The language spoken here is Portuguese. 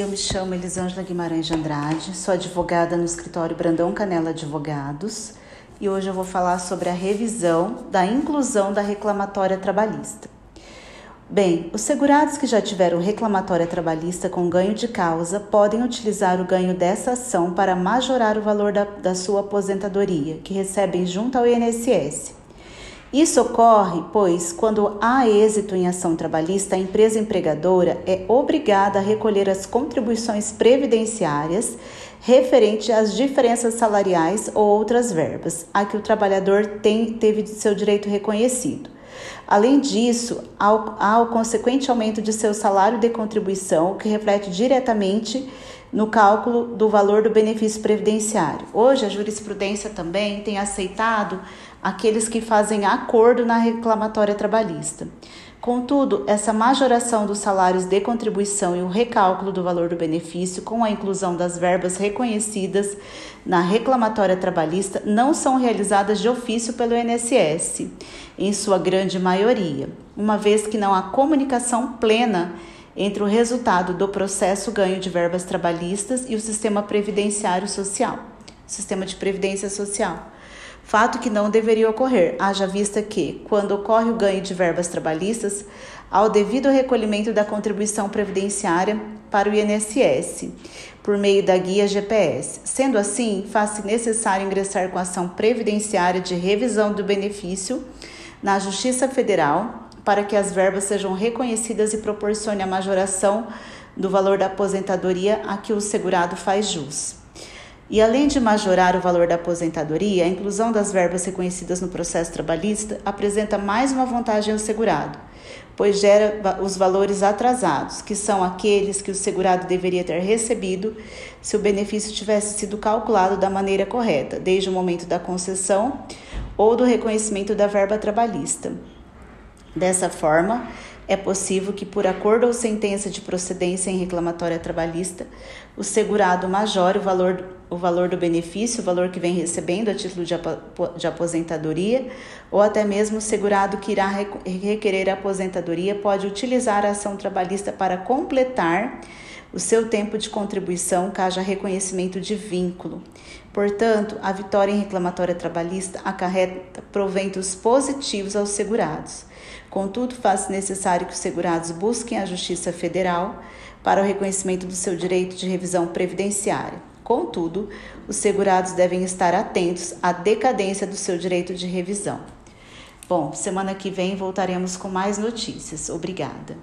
Eu me chamo Elisângela Guimarães de Andrade, sou advogada no escritório Brandão Canela Advogados e hoje eu vou falar sobre a revisão da inclusão da reclamatória trabalhista. Bem, os segurados que já tiveram reclamatória trabalhista com ganho de causa podem utilizar o ganho dessa ação para majorar o valor da, da sua aposentadoria, que recebem junto ao INSS. Isso ocorre, pois, quando há êxito em ação trabalhista, a empresa empregadora é obrigada a recolher as contribuições previdenciárias referente às diferenças salariais ou outras verbas a que o trabalhador tem, teve seu direito reconhecido. Além disso, há o consequente aumento de seu salário de contribuição, que reflete diretamente no cálculo do valor do benefício previdenciário. Hoje, a jurisprudência também tem aceitado aqueles que fazem acordo na reclamatória trabalhista. Contudo, essa majoração dos salários de contribuição e o recálculo do valor do benefício, com a inclusão das verbas reconhecidas na reclamatória trabalhista, não são realizadas de ofício pelo INSS, em sua grande maioria, uma vez que não há comunicação plena entre o resultado do processo ganho de verbas trabalhistas e o sistema previdenciário social, sistema de previdência social fato que não deveria ocorrer, haja vista que, quando ocorre o ganho de verbas trabalhistas, há o devido recolhimento da contribuição previdenciária para o INSS, por meio da guia GPS. Sendo assim, faz-se necessário ingressar com ação previdenciária de revisão do benefício na Justiça Federal para que as verbas sejam reconhecidas e proporcione a majoração do valor da aposentadoria a que o segurado faz jus. E além de majorar o valor da aposentadoria, a inclusão das verbas reconhecidas no processo trabalhista apresenta mais uma vantagem ao segurado, pois gera os valores atrasados, que são aqueles que o segurado deveria ter recebido se o benefício tivesse sido calculado da maneira correta, desde o momento da concessão ou do reconhecimento da verba trabalhista. Dessa forma, é possível que, por acordo ou sentença de procedência em reclamatória trabalhista, o segurado majore o valor, o valor do benefício, o valor que vem recebendo a título de, aposentadoria, ou até mesmo o segurado que irá requerer a aposentadoria pode utilizar a ação trabalhista para completar o seu tempo de contribuição caso reconhecimento de vínculo. Portanto, a vitória em reclamatória trabalhista acarreta proventos positivos aos segurados. Contudo, faz-se necessário que os segurados busquem a Justiça Federal para o reconhecimento do seu direito de revisão previdenciária. Contudo, os segurados devem estar atentos à decadência do seu direito de revisão. Bom, semana que vem voltaremos com mais notícias. Obrigada.